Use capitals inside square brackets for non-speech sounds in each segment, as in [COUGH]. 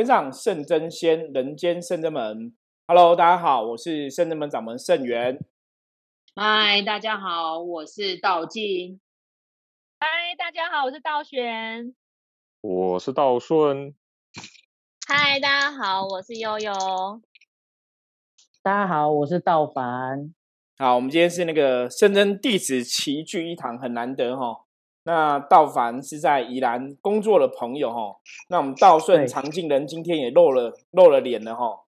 天上圣真仙，人间圣真门。Hello，大家好，我是圣真门掌门圣元。嗨，大家好，我是道静。嗨，大家好，我是道玄。我是道顺。嗨，大家好，我是悠悠。大家好，我是道凡。好，我们今天是那个圣真弟子齐聚一堂，很难得哈。那道凡是在宜兰工作的朋友哈。那我们道顺常进人今天也露了露了脸了哈。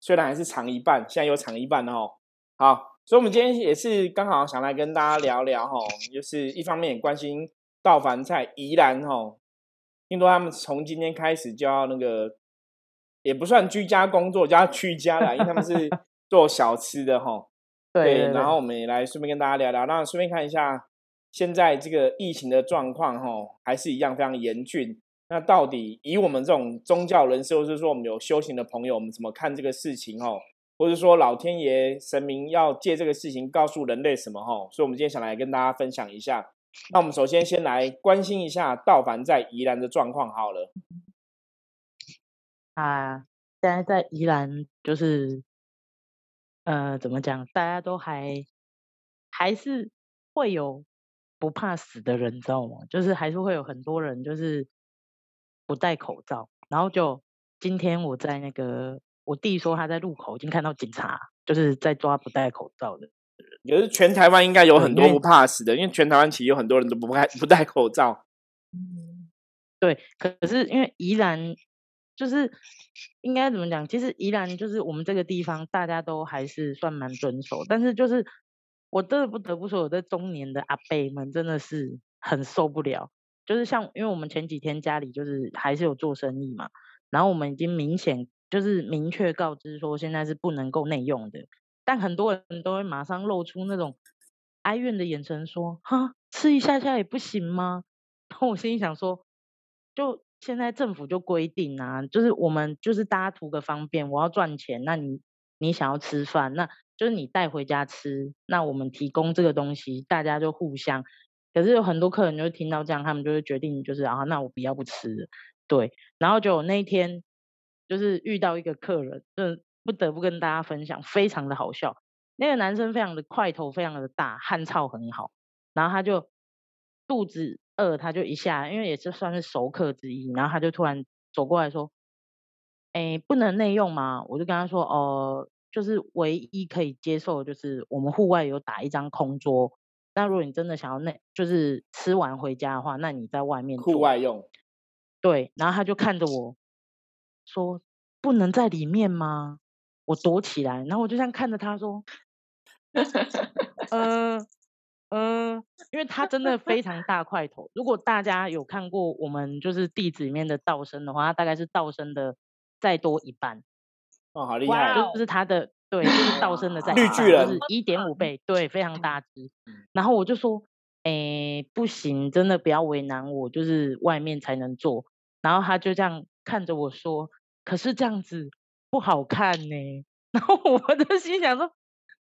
虽然还是长一半，现在又长一半了哈。好，所以我们今天也是刚好想来跟大家聊聊哈，就是一方面关心道凡在宜兰哈，听说他们从今天开始就要那个，也不算居家工作，叫居家了，因为他们是 [LAUGHS] 做小吃的哈。对，然后我们也来顺便跟大家聊聊，那顺便看一下现在这个疫情的状况，哈，还是一样非常严峻。那到底以我们这种宗教人士，或是说我们有修行的朋友，我们怎么看这个事情，哈？或者说老天爷神明要借这个事情告诉人类什么，哈？所以，我们今天想来跟大家分享一下。那我们首先先来关心一下道凡在宜兰的状况，好了。啊，现在在宜兰就是。呃，怎么讲？大家都还还是会有不怕死的人，你知道吗？就是还是会有很多人就是不戴口罩。然后就今天我在那个我弟说他在路口已经看到警察，就是在抓不戴口罩的人。可是全台湾应该有很多不怕死的，因为全台湾其实有很多人都不戴不戴口罩。嗯，对。可是因为宜兰。就是应该怎么讲？其实宜兰就是我们这个地方，大家都还是算蛮遵守。但是就是我真的不得不说，我的中年的阿伯们真的是很受不了。就是像因为我们前几天家里就是还是有做生意嘛，然后我们已经明显就是明确告知说现在是不能够内用的，但很多人都会马上露出那种哀怨的眼神，说：“哈，吃一下下也不行吗？” [LAUGHS] 然后我心里想说，就。现在政府就规定啊，就是我们就是大家图个方便，我要赚钱，那你你想要吃饭，那就是你带回家吃，那我们提供这个东西，大家就互相。可是有很多客人就听到这样，他们就会决定就是啊，那我不要不吃，对。然后就那一天就是遇到一个客人，就不得不跟大家分享，非常的好笑。那个男生非常的块头，非常的大，汗臭很好，然后他就肚子。饿他就一下，因为也是算是熟客之一，然后他就突然走过来说：“哎，不能内用吗？”我就跟他说：“哦，就是唯一可以接受，就是我们户外有打一张空桌。那如果你真的想要那，就是吃完回家的话，那你在外面户外用。”对，然后他就看着我说：“不能在里面吗？”我躲起来，然后我就这样看着他说：[LAUGHS] “嗯。”嗯，因为他真的非常大块头。如果大家有看过我们就是地址里面的道生的话，他大概是道生的再多一半。哦，好厉害！就是他的对，就是道生的在绿巨人，就是一点五倍，对，非常大只。然后我就说，哎，不行，真的不要为难我，就是外面才能做。然后他就这样看着我说，可是这样子不好看呢。[LAUGHS] 然后我的心想说，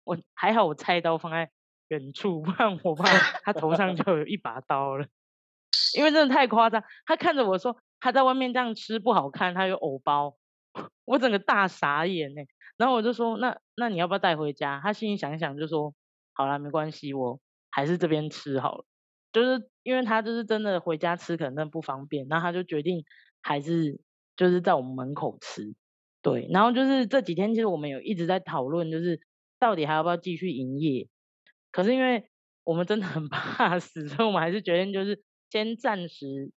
我还好，我菜刀放在。远处，不然我怕 [LAUGHS] 他头上就有一把刀了，[LAUGHS] 因为真的太夸张。他看着我说他在外面这样吃不好看，他有藕包，[LAUGHS] 我整个大傻眼呢。然后我就说那那你要不要带回家？他心里想一想就说好了，没关系，我还是这边吃好了。就是因为他就是真的回家吃可能不方便，然后他就决定还是就是在我们门口吃。对，然后就是这几天其实我们有一直在讨论，就是到底还要不要继续营业。可是因为我们真的很 [LAUGHS] 怕死，所以我们还是决定就是先暂时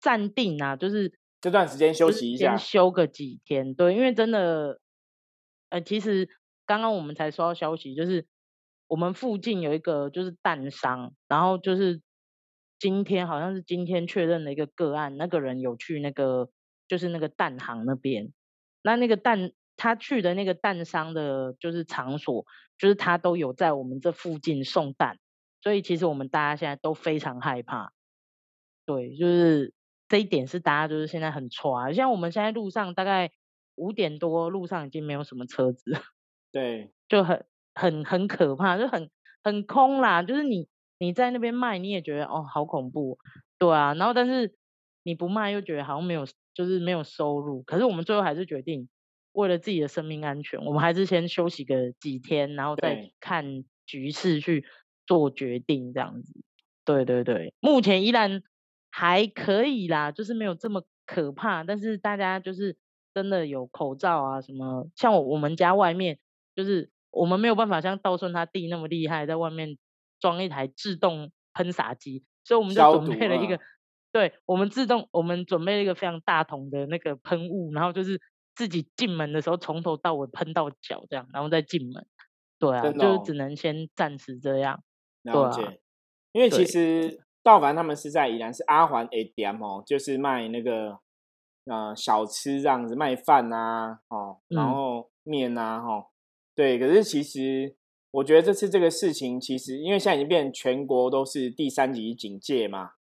暂定啊，就是这段时间休息一下，休个几天。对，因为真的，呃，其实刚刚我们才收到消息，就是我们附近有一个就是蛋商，然后就是今天好像是今天确认了一个个案，那个人有去那个就是那个蛋行那边，那那个蛋。他去的那个蛋商的，就是场所，就是他都有在我们这附近送蛋，所以其实我们大家现在都非常害怕。对，就是这一点是大家就是现在很抓，像我们现在路上大概五点多，路上已经没有什么车子，[LAUGHS] 对，就很很很可怕，就很很空啦。就是你你在那边卖，你也觉得哦好恐怖，对啊。然后但是你不卖又觉得好像没有，就是没有收入。可是我们最后还是决定，为了自己的生命安全，我们还是先休息个几天，然后再看局势去做决定，这样子。对对对，目前依然还可以啦，就是没有这么可怕。但是大家就是真的有口罩啊，什么像我我们家外面，就是我们没有办法像道顺他弟那么厉害，在外面装一台自动喷洒机，所以我们就准备了一个，啊对我们自动我们准备了一个非常大桶的那个喷雾，然后就是自己进门的时候从头到尾喷到脚这样，然后再进门。对啊，哦就是只能先暂时这样。对啊了解。因为其对实道凡他们是在宜兰，是阿环 A 点哦，就是卖那个呃小吃这样子，卖饭啊，哦，然嗯后面啊，哈、对。可是其实我觉得这次这个事情，其实因为现在已经变成全国都是第三级警戒嘛，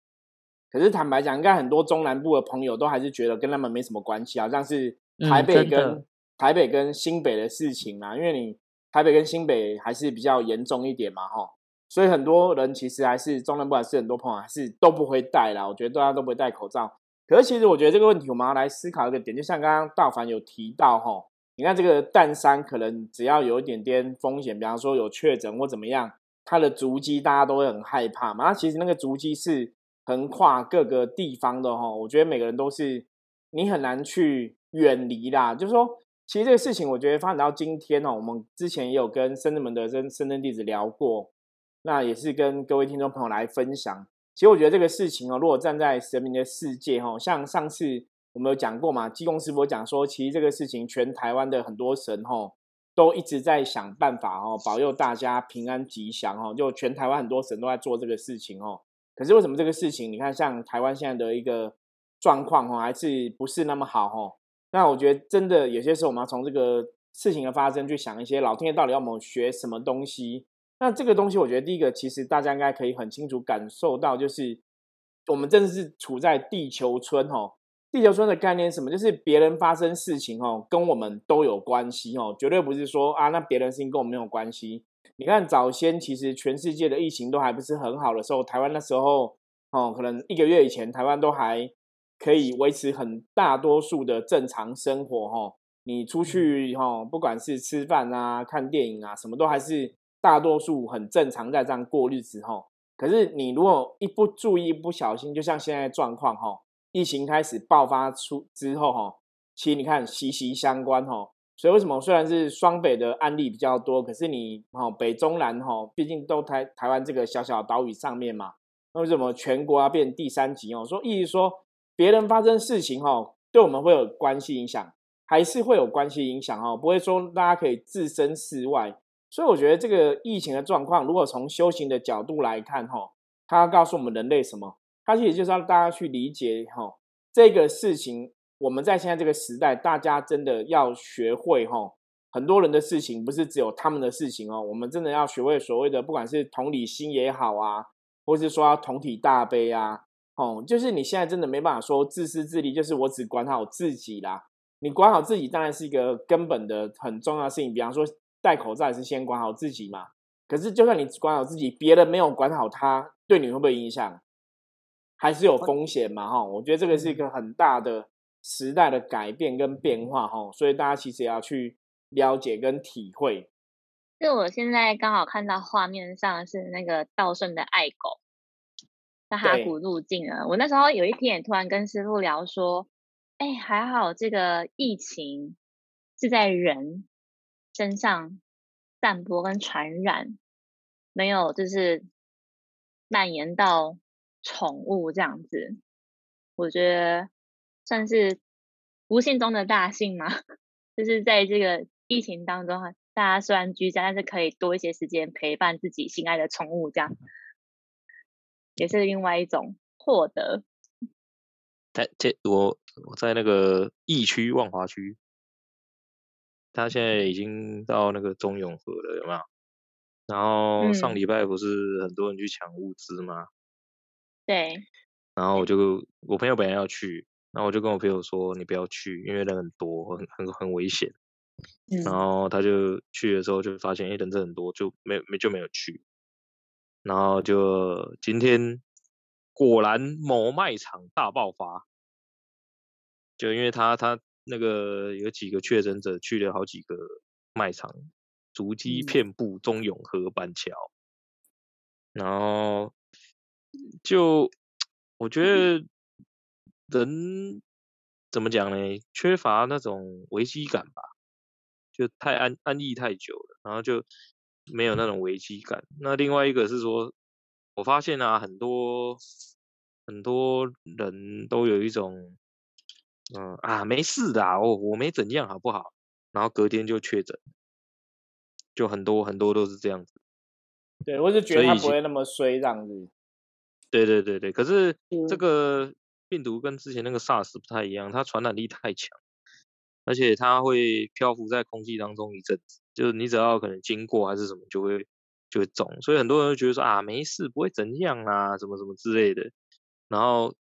可是坦白讲，应该很多中南部的朋友都还是觉得跟他们没什么关系，好像是台北跟、台北跟新北的事情啊，因为你台北跟新北还是比较严重一点嘛，哈。所以很多人其实还是中南部还是很多朋友还是都不会戴啦，我觉得大家都不会戴口罩。可是其实我觉得这个问题我们要来思考一个点，就像刚刚大凡有提到哈，你看这个蛋山可能只要有一点点风险，比方说有确诊或怎么样，它的足迹大家都会很害怕嘛。那其实那个足迹是横跨各个地方的哈，我觉得每个人都是你很难去远离啦。就是说，其实这个事情我觉得发展到今天哦，我们之前也有跟深圳门的深深圳弟子聊过。那也是跟各位听众朋友来分享。其实我觉得这个事情哦，如果站在神明的世界哦，像上次我们有讲过嘛，济公师傅讲说，其实这个事情全台湾的很多神哦，都一直在想办法哦，保佑大家平安吉祥哦。就全台湾很多神都在做这个事情哦。可是为什么这个事情，你看像台湾现在的一个状况哦，还是不是那么好哦？那我觉得真的有些时候我们要从这个事情的发生去想一些老天爷到底要我们学什么东西。那这个东西，我觉得第一个，其实大家应该可以很清楚感受到，就是我们真的是处在地球村哦。地球村的概念是什么？就是别人发生事情哦，跟我们都有关系哦，绝对不是说啊，那别人事情跟我们没有关系。你看早先其实全世界的疫情都还不是很好的时候，台湾那时候哦，可能一个月以前，台湾都还可以维持很大多数的正常生活哦。你出去哦，不管是吃饭啊、看电影啊，什么都还是。大多数很正常在这样过日子吼，可是你如果一不注意、不小心，就像现在状况吼，疫情开始爆发出之后吼，其实你看息息相关吼。所以为什么虽然是双北的案例比较多，可是你吼北中南吼，毕竟都台台湾这个小小岛屿上面嘛，那为什么全国要变第三级哦？说意思说别人发生事情吼，对我们会有关系影响，还是会有关系影响哦，不会说大家可以置身事外。所以我觉得这个疫情的状况，如果从修行的角度来看，哈，它告诉我们人类什么？它其实就是让大家去理解，哈，这个事情，我们在现在这个时代，大家真的要学会，哈，很多人的事情不是只有他们的事情哦，我们真的要学会所谓的，不管是同理心也好啊，或是说同体大悲啊，哦，就是你现在真的没办法说自私自利，就是我只管好自己啦。你管好自己当然是一个根本的很重要的事情，比方说。戴口罩也是先管好自己嘛，可是就算你管好自己，别人没有管好他，对你会不会影响？还是有风险嘛？哈，我觉得这个是一个很大的时代的改变跟变化哈，所以大家其实也要去了解跟体会。就我现在刚好看到画面上是那个道顺的爱狗，在哈古入境了。我那时候有一天也突然跟师傅聊说，哎，还好这个疫情是在人。身上散播跟传染，没有就是蔓延到宠物这样子，我觉得算是不幸中的大幸嘛。[LAUGHS] 就是在这个疫情当中，大家虽然居家，但是可以多一些时间陪伴自己心爱的宠物，这样也是另外一种获得。在这我我在那个疫区万华区。他现在已经到那个中永和了，有没有？然后上礼拜不是很多人去抢物资吗？对。然后我就我朋友本来要去，然后我就跟我朋友说：“你不要去，因为人很多，很很很危险。”嗯。然后他就去的时候就发现，哎，人真很多，就没没就没有去。然后就今天果然某卖场大爆发，就因为他他那个有几个确诊者去了好几个卖场，足迹遍布中永和板桥，然后就我觉得人怎么讲呢？缺乏那种危机感吧，就太安安逸太久了，然后就没有那种危机感。那另外一个是说，我发现啊，很多很多人都有一种。嗯啊，没事的，我我没怎样，好不好？然后隔天就确诊，就很多很多都是这样子。对，我是觉得他不会那么衰这样子。对对对对，可是这个病毒跟之前那个 SARS 不太一样，它传染力太强，而且它会漂浮在空气当中一阵子，就是你只要可能经过还是什么，就会就会中。所以很多人就觉得说啊，没事，不会怎样啊，什么什么之类的。然后。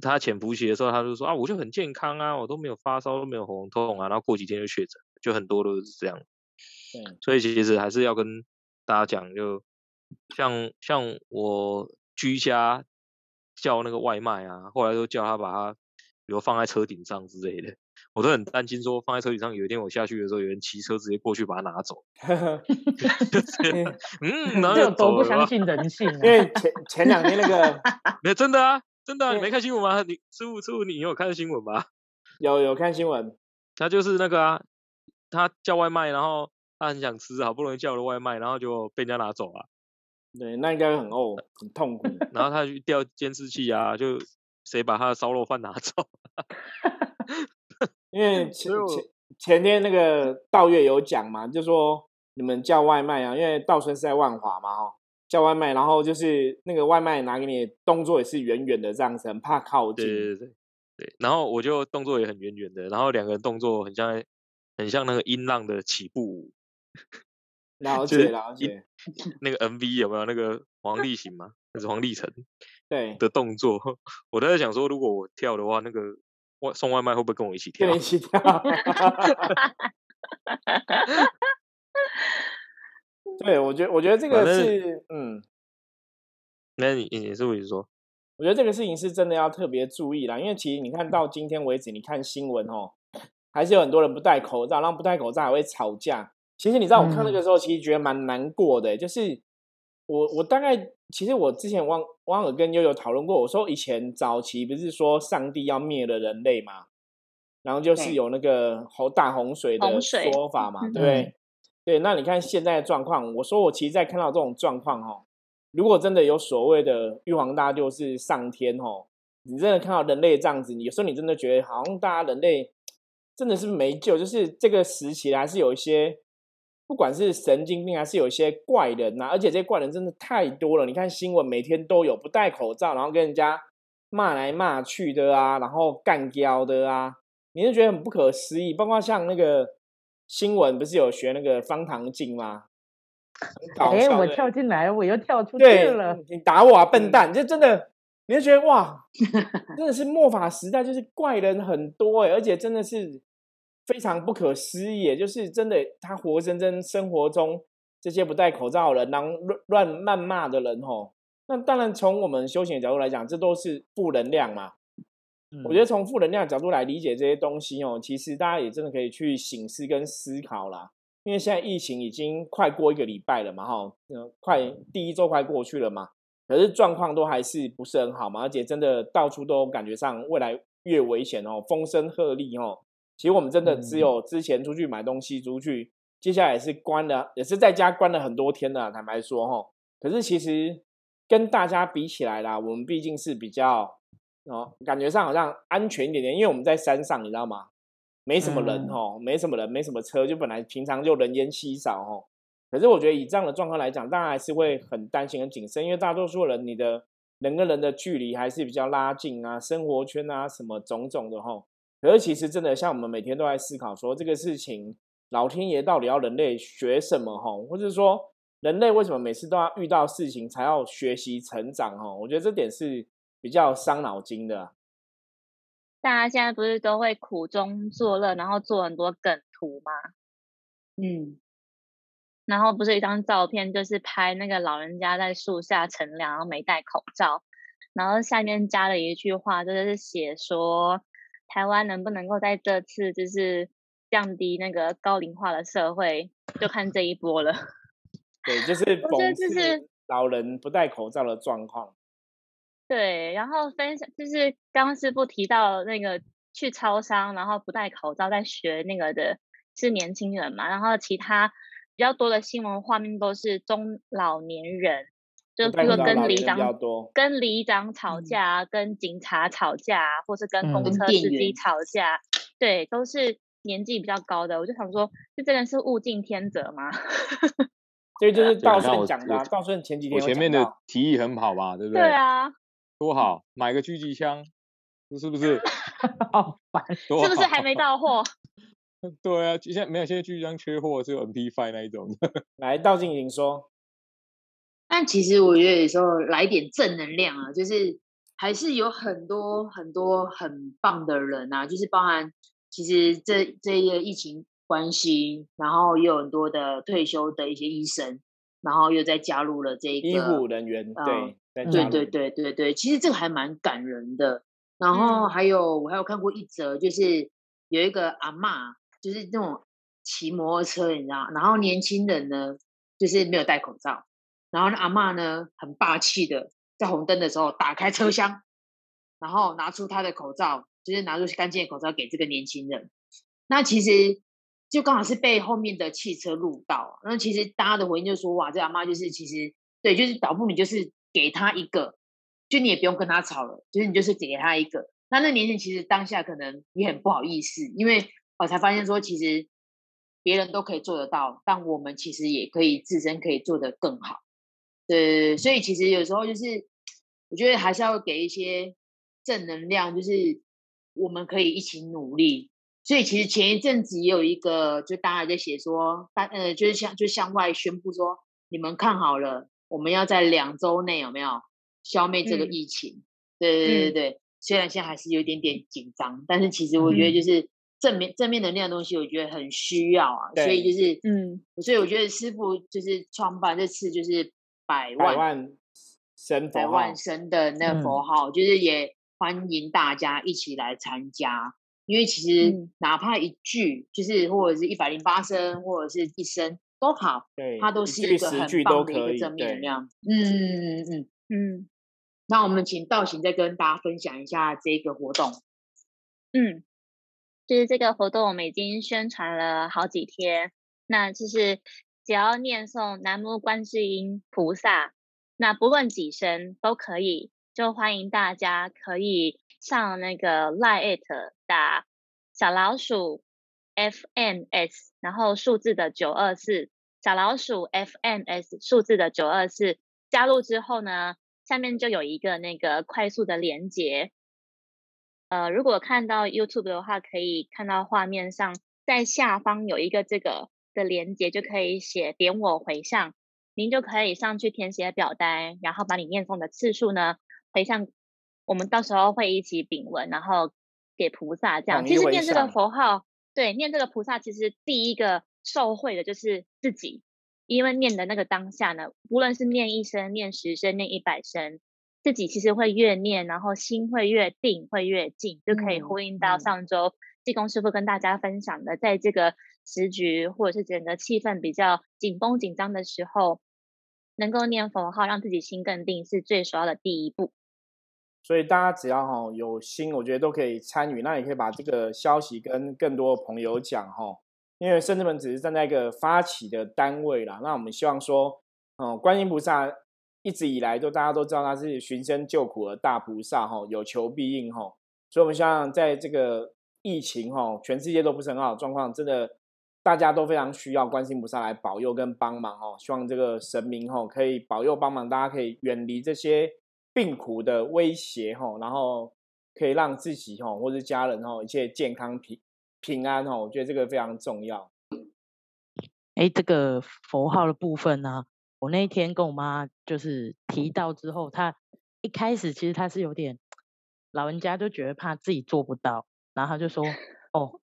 他潜伏期的时候，他就说啊，我就很健康啊，我都没有发烧，都没有喉咙痛啊，然后过几天就确诊，就很多都是这样。嗯，所以其实还是要跟大家讲，就像像我居家叫那个外卖啊，后来都叫他把它，比如放在车顶上之类的，我都很担心说放在车顶上，有一天我下去的时候，有人骑车直接过去把它拿走。[LAUGHS] [LAUGHS] 嗯，[LAUGHS] 然后就都不相信人性，因为前前两天那个，没有真的啊。真的，你没看新闻吗？你师傅师傅，你有看新闻吗？[LAUGHS] 有有看新闻，他就是那个啊，他叫外卖，然后他很想吃，好不容易叫了外卖，然后就被人家拿走了。对，那应该很呕，很痛苦。[LAUGHS] 然后他去调监视器啊，就谁把他的烧肉饭拿走？因为前前前天那个道月有讲嘛，就说你们叫外卖啊，因为道顺是在万华嘛，哈。叫外卖，然后就是那个外卖拿给你，动作也是远远的这样子，很怕靠近。对对对对，然后我就动作也很远远的，然后两个人动作很像，很像那个音浪的起步舞。[LAUGHS] 了解了解。那个 MV 有没有那个黄立行吗？那是黄立成。[LAUGHS] 对。的动作，[LAUGHS] 我都在想说，如果我跳的话，那个外送外卖会不会跟我一起跳？一起跳。对，我觉得，我觉得这个是，嗯，那你你是不是说？我觉得这个事情是真的要特别注意啦，因为其实你看到今天为止，你看新闻哦，还是有很多人不戴口罩，然后不戴口罩还会吵架。其实你知道，我看那个时候，其实觉得蛮难过的。就是我我大概，其实我之前汪汪尔跟悠悠讨论过，我说以前早期不是说上帝要灭了人类嘛，然后就是有那个洪大洪水的说法嘛，对不对？对，那你看现在的状况，我说我其实，在看到这种状况哈，如果真的有所谓的玉皇大帝是上天哈，你真的看到人类这样子，你有时候你真的觉得好像大家人类真的是没救，就是这个时期还是有一些，不管是神经病还是有一些怪人呐，而且这些怪人真的太多了。你看新闻每天都有不戴口罩，然后跟人家骂来骂去的啊，然后干掉的啊，你就觉得很不可思议。包括像那个。新闻不是有学那个方唐镜吗？哎，我跳进来，我又跳出去了。你打我啊，笨蛋！就真的，你就觉得哇，[LAUGHS] 真的是末法时代，就是怪人很多哎，而且真的是非常不可思议。就是真的，他活生生生活中这些不戴口罩的人，然后乱乱谩骂的人吼，那当然从我们修行的角度来讲，这都是负能量嘛。我觉得从负能量角度来理解这些东西哦，其实大家也真的可以去醒思跟思考啦。因为现在疫情已经快过一个礼拜了嘛，哈，嗯，快第一周快过去了嘛，可是状况都还是不是很好嘛，而且真的到处都感觉上未来越危险哦，风声鹤唳哦。其实我们真的只有之前出去买东西出去，接下来也是关了，也是在家关了很多天了。坦白说哈，可是其实跟大家比起来啦，我们毕竟是比较。哦，感觉上好像安全一点点，因为我们在山上，你知道吗？没什么人哦，没什么人，没什么车，就本来平常就人烟稀少哦。可是我觉得以这样的状况来讲，大家还是会很担心、很谨慎，因为大多数人你的人跟人的距离还是比较拉近啊，生活圈啊什么种种的哈。可是其实真的像我们每天都在思考说这个事情，老天爷到底要人类学什么哈？或者说人类为什么每次都要遇到事情才要学习成长哈？我觉得这点是。比较伤脑筋的，大家现在不是都会苦中作乐，然后做很多梗图吗？嗯，然后不是一张照片，就是拍那个老人家在树下乘凉，然后没戴口罩，然后下面加了一句话，就是写说，台湾能不能够在这次就是降低那个高龄化的社会，就看这一波了。对，就是 [LAUGHS] 讽刺老人不戴口罩的状况。对，然后分享就是刚刚师傅提到那个去超商，然后不戴口罩在学那个的是年轻人嘛，然后其他比较多的新闻画面都是中老年人，就比如说跟里长跟里长吵架，跟警察吵架，或是跟公车司机吵架，对，都是年纪比较高的。我就想说，就真的是物竞天择吗？这就是 [LAUGHS] 道顺讲的，道顺前几天我前面的提议很好吧，对不对？对啊。多好，买个狙击枪，是不是？[LAUGHS] 好烦，是不是还没到货？[LAUGHS] 对啊，现在没有，现在狙击枪缺货，只有 MP Five 那一种。[LAUGHS] 来，道静莹说。但其实我觉得有时候来点正能量啊，就是还是有很多很多很棒的人啊，就是包含其实这这一个疫情关系，然后也有很多的退休的一些医生，然后又再加入了这个医护人员，对。对对对对对，其实这个还蛮感人的。然后还有我还有看过一则，就是有一个阿妈，就是那种骑摩托车，你知道，然后年轻人呢就是没有戴口罩，然后那阿妈呢很霸气的在红灯的时候打开车厢，然后拿出他的口罩，就是拿出干净的口罩给这个年轻人。那其实就刚好是被后面的汽车录到，那其实大家的回应就说哇，这阿妈就是其实对，就是倒不你就是。给他一个，就你也不用跟他吵了，就是你就是给他一个。那那年轻人其实当下可能也很不好意思，因为我才发现说，其实别人都可以做得到，但我们其实也可以自身可以做得更好。对，所以其实有时候就是，我觉得还是要给一些正能量，就是我们可以一起努力。所以其实前一阵子也有一个，就大家在写说，大呃，就是向就向外宣布说，你们看好了。我们要在两周内有没有消灭这个疫情？对对对对虽然现在还是有点点紧张，但是其实我觉得就是正面正面能量的东西，我觉得很需要啊。所以就是嗯，所以我觉得师傅就是创办这次就是百万生百万生的那个佛号，就是也欢迎大家一起来参加。因为其实哪怕一句，就是或者是一百零八声，或者是一声。都好，对，它都是一个很棒的一个正面能量。嗯嗯嗯嗯。那我们请道行再跟大家分享一下这个活动。嗯，就是这个活动我们已经宣传了好几天。那就是只要念诵南无观世音菩萨，那不论几声都可以。就欢迎大家可以上那个 Line 打小老鼠。FNS，然后数字的九二四，小老鼠 FMS 数字的九二四加入之后呢，下面就有一个那个快速的连接。呃，如果看到 YouTube 的话，可以看到画面上在下方有一个这个的连接，就可以写点我回向，您就可以上去填写表单，然后把你念诵的次数呢回向，我们到时候会一起禀文，然后给菩萨这样。其实念这个佛号。对，念这个菩萨，其实第一个受惠的就是自己，因为念的那个当下呢，无论是念一声、念十声、念一百声，自己其实会越念，然后心会越定，会越静，就可以呼应到上周济公师傅跟大家分享的，在这个时局或者是整个气氛比较紧绷紧张的时候，能够念佛号，让自己心更定，是最首要的第一步。所以大家只要哈有心，我觉得都可以参与。那也可以把这个消息跟更多的朋友讲哈。因为圣智门只是站在一个发起的单位啦。那我们希望说，嗯，观音菩萨一直以来都大家都知道他是寻声救苦的大菩萨哈，有求必应哈。所以我们希望在这个疫情哈，全世界都不是很好的状况，真的大家都非常需要观音菩萨来保佑跟帮忙哈。希望这个神明哈可以保佑帮忙，大家可以远离这些。病苦的威胁哈，然后可以让自己哈或者家人哈一切健康平平安哈，我觉得这个非常重要。哎，这个佛号的部分呢，我那一天跟我妈就是提到之后，她一开始其实她是有点老人家就觉得怕自己做不到，然后她就说：“哦，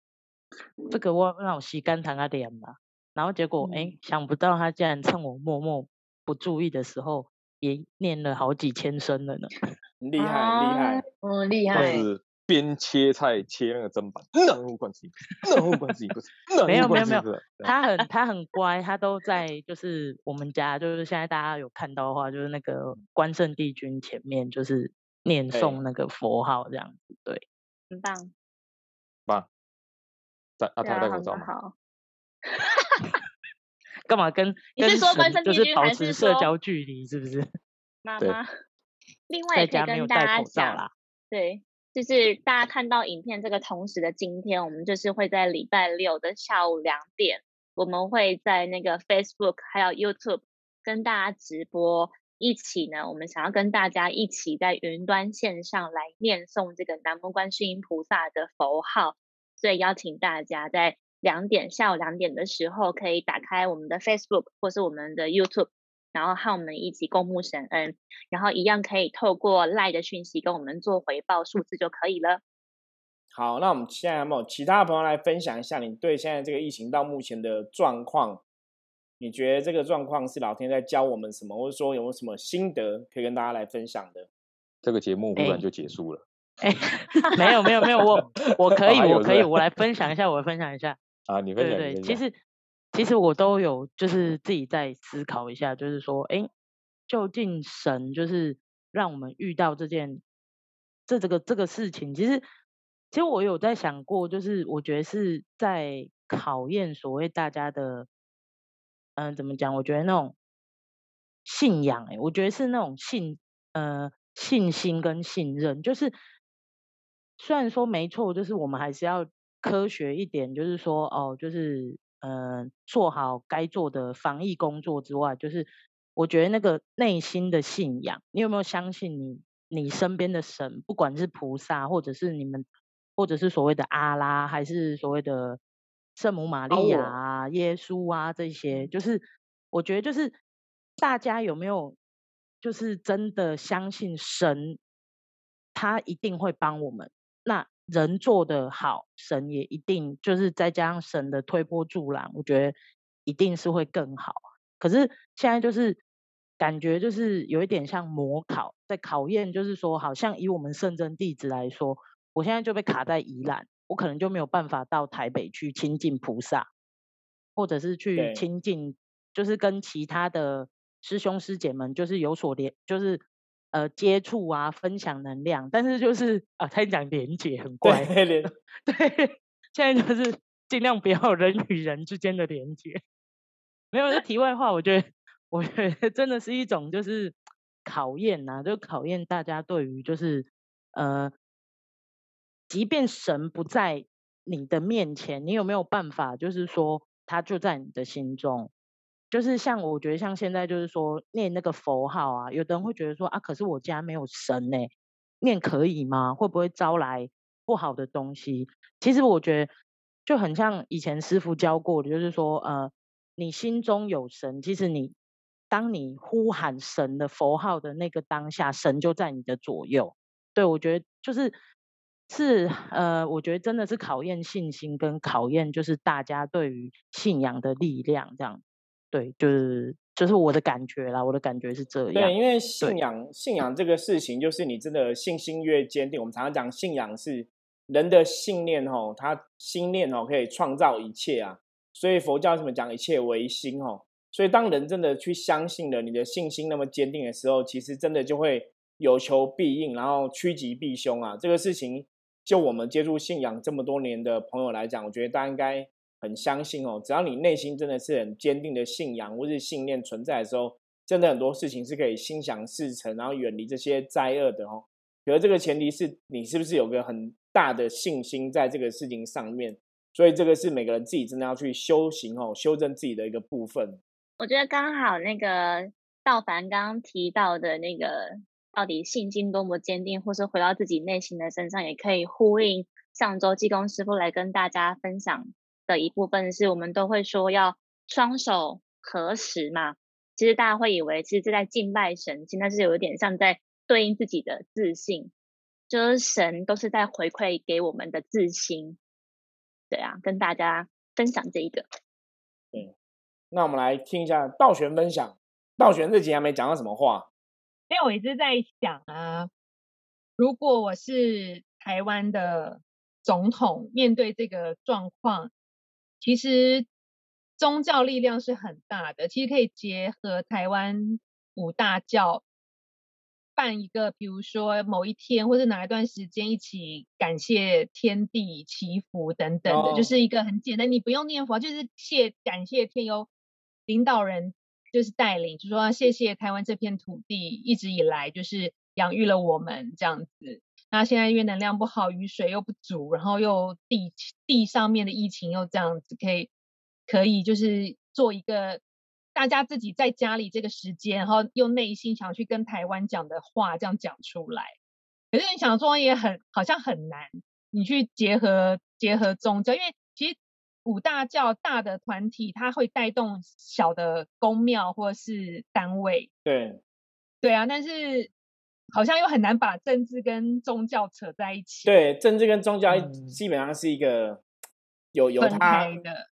这个我让我吸干糖啊点嘛。”然后结果哎，想不到她竟然趁我默默不注意的时候。也念了好几千声了呢，厉 [LAUGHS] 害厉害，嗯厉害。是边切菜切那个砧板，那无关系，那无关系，不是，没有没有没有他很。[LAUGHS] 他很乖，他都在就是我们家，就是现在大家有看到的话，就是那个关圣帝君前面就是念诵那个佛号这样子，对，很棒，棒。在啊，对啊，很他有戴口罩吗？好。干嘛跟你是跟说关圣神就是保持社交距离，是不是？[LAUGHS] 对妈妈，另外在也可以家没有戴跟大家讲，口罩啦。对，就是大家看到影片这个同时的今天，我们就是会在礼拜六的下午两点，我们会在那个 Facebook 还有 YouTube 跟大家直播，一起呢，我们想要跟大家一起在云端线上来念诵这个南无观世音菩萨的佛号，所以邀请大家在两点下午两点的时候，可以打开我们的 Facebook 或是我们的 YouTube。然后和我们一起共沐神恩，然后一样可以透过赖的讯息跟我们做回报数字就可以了。好，那我们现在有没有其他的朋友来分享一下你对现在这个疫情到目前的状况？你觉得这个状况是老天在教我们什么，或者说有没有什么心得可以跟大家来分享的？这个节目忽哎然就结束了哎，[LAUGHS] 没有没有没有，我我可以我可以，我来分享一下，我分享一下。啊！你分享，对对。其实其实我都有就是自己在思考一下，就是说，哎，究竟神就是让我们遇到这件这这个这个事情，其实其实我有在想过，就是我觉得是在考验所谓大家的，嗯、怎么讲？我觉得那种信仰、欸，我觉得是那种信呃信心跟信任，就是虽然说没错，就是我们还是要科学一点，就是说哦，就是嗯、呃做好该做的防疫工作之外，就是我觉得那个内心的信仰，你有没有相信你你身边的神，不管是菩萨，或者是你们，或者是所谓的阿拉，还是所谓的圣母玛利亚我啊、耶稣啊这些，就是我觉得就是大家有没有就是真的相信神，他一定会帮我们。那人做得好，神也一定就是再加上神的推波助澜，我觉得一定是会更好。可是现在就是感觉就是有一点像模考，在考验，就是说，好像以我们圣真弟子来说，我现在就被卡在宜兰，我可能就没有办法到台北去亲近菩萨，或者是去亲近，就是跟其他的师兄师姐们就是有所联，就是呃接触啊，分享能量。但是就是啊，他讲连接很怪，对，[LAUGHS] 对，现在就是尽量不要 [LAUGHS] 人与人之间的连接。没有，这题外话，我觉得，我觉得真的是一种就是考验呐、就考验大家对于就是呃，即便神不在你的面前，你有没有办法，就是说他就在你的心中？就是像我觉得像现在就是说念那个佛号啊，有的人会觉得说啊，可是我家没有神呢、念可以吗？会不会招来不好的东西？其实我觉得就很像以前师傅教过的，就是说，呃，你心中有神，其实你当你呼喊神的佛号的那个当下，神就在你的左右。对我觉得就是是呃，我觉得真的是考验信心跟考验就是大家对于信仰的力量，这样。对，就是就是我的感觉啦，我的感觉是这样。对，因为信仰信仰这个事情，就是你真的信心越坚定，我们常常讲信仰是人的信念哦，他心念哦可以创造一切啊，所以佛教怎么讲一切唯心哦，所以当人真的去相信了，你的信心那么坚定的时候，其实真的就会有求必应，然后趋吉避凶啊。这个事情，就我们接触信仰这么多年的朋友来讲，我觉得大家应该很相信哦，只要你内心真的是很坚定的信仰或是信念存在的时候，真的很多事情是可以心想事成，然后远离这些灾厄的哦。可是这个前提是你是不是有个很大的信心在这个事情上面，所以这个是每个人自己真的要去修行哦，修正自己的一个部分。我觉得刚好那个道凡刚刚提到的那个，到底信心多么坚定，或是回到自己内心的身上，也可以呼应上周济公师傅来跟大家分享的一部分，是我们都会说要双手合十嘛。其实大家会以为，其实这在敬拜神，其实那是有一点像在对应自己的自信，就是神都是在回馈给我们的自信。对啊，跟大家分享这一个。那我们来听一下道玄分享。道玄这集还没讲到什么话，因为我一直在想啊，如果我是台湾的总统面对这个状况，其实宗教力量是很大的，其实可以结合台湾五大教。办一个，比如说某一天或者哪一段时间，一起感谢天地、祈福等等的，就是一个很简单，你不用念佛，就是谢感谢天佑领导人，就是带领，就说谢谢台湾这片土地一直以来就是养育了我们这样子。那现在因为能量不好，雨水又不足，然后又地地上面的疫情又这样子，可以可以就是做一个。大家自己在家里这个时间，然后用内心想去跟台湾讲的话，这样讲出来。可是你想说也很好像很难，你去结合结合宗教，因为其实五大教大的团体，它会带动小的宫庙或是单位。对，对啊，但是好像又很难把政治跟宗教扯在一起。对，政治跟宗教基本上是一个有有它的。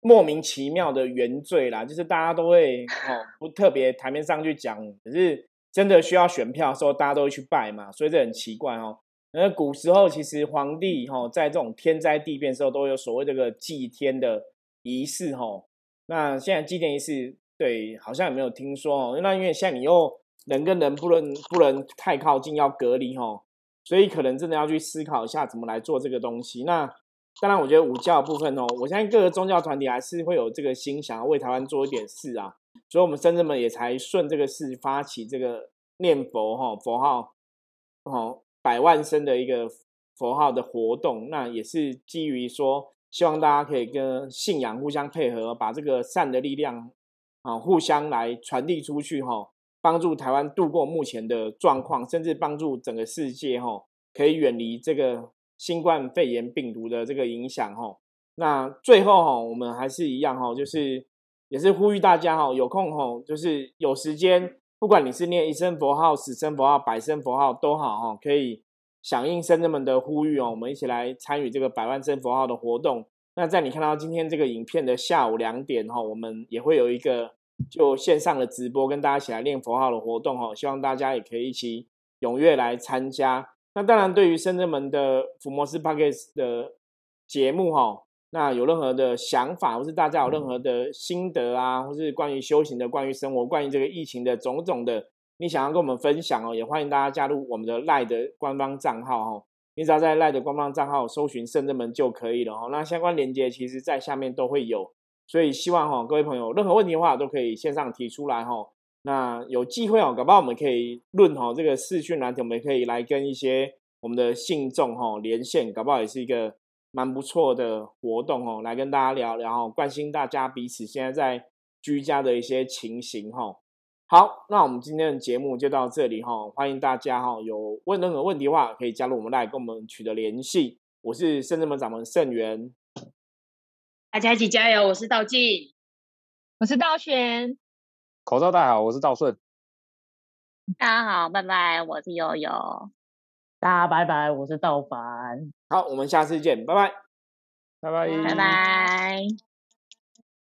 莫名其妙的原罪啦，就是大家都会哦，不特别台面上去讲，可是真的需要选票的时候，大家都会去拜嘛，所以这很奇怪哦。那古时候其实皇帝哈，在这种天灾地变时候，都有所谓这个祭天的仪式哈。那现在祭天仪式，对，好像也没有听说哦。那因为现在你又人跟人不能不能太靠近，要隔离哈，所以可能真的要去思考一下怎么来做这个东西。那。当然，我觉得武教部分哦，我相信各个宗教团体还是会有这个心，想要为台湾做一点事啊。所以，我们深圳们也才顺这个事发起这个念佛哈佛号，哦百万声的一个佛号的活动。那也是基于说，希望大家可以跟信仰互相配合，把这个善的力量啊互相来传递出去哈，帮助台湾度过目前的状况，甚至帮助整个世界哈可以远离这个。新冠肺炎病毒的这个影响，哈，那最后哈，我们还是一样哈，就是也是呼吁大家哈，有空哈，就是有时间，不管你是念一声佛号、十声佛号、百声佛号都好哈，可以响应圣人们的呼吁哦，我们一起来参与这个百万声佛号的活动。那在你看到今天这个影片的下午两点哈，我们也会有一个就线上的直播，跟大家一起来念佛号的活动哦，希望大家也可以一起踊跃来参加。那当然，对于深圳门的福摩斯 p a c k e s 的节目哈，那有任何的想法，或是大家有任何的心得啊，或是关于修行的、关于生活、关于这个疫情的种种的，你想要跟我们分享哦，也欢迎大家加入我们的赖的官方账号哦。你只要在赖的官方账号搜寻深圳门就可以了哦。那相关链接其实在下面都会有，所以希望哈各位朋友任何问题的话都可以线上提出来哈。那有机会哦，搞不好我们可以论哈这个视讯难题，我们可以来跟一些我们的信众哈连线，搞不好也是一个蛮不错的活动哦，来跟大家聊聊哈，关心大家彼此现在在居家的一些情形哈。好，那我们今天的节目就到这里哈，欢迎大家哈有问任何问题的话，可以加入我们来跟我们取得联系。我是圣人门掌门圣元，大家一起加油！我是道静，我是道玄。口罩戴好，我是道顺。大家好，拜拜，我是悠悠。大家拜拜，我是道凡。好，我们下次见，拜拜，拜拜，拜拜。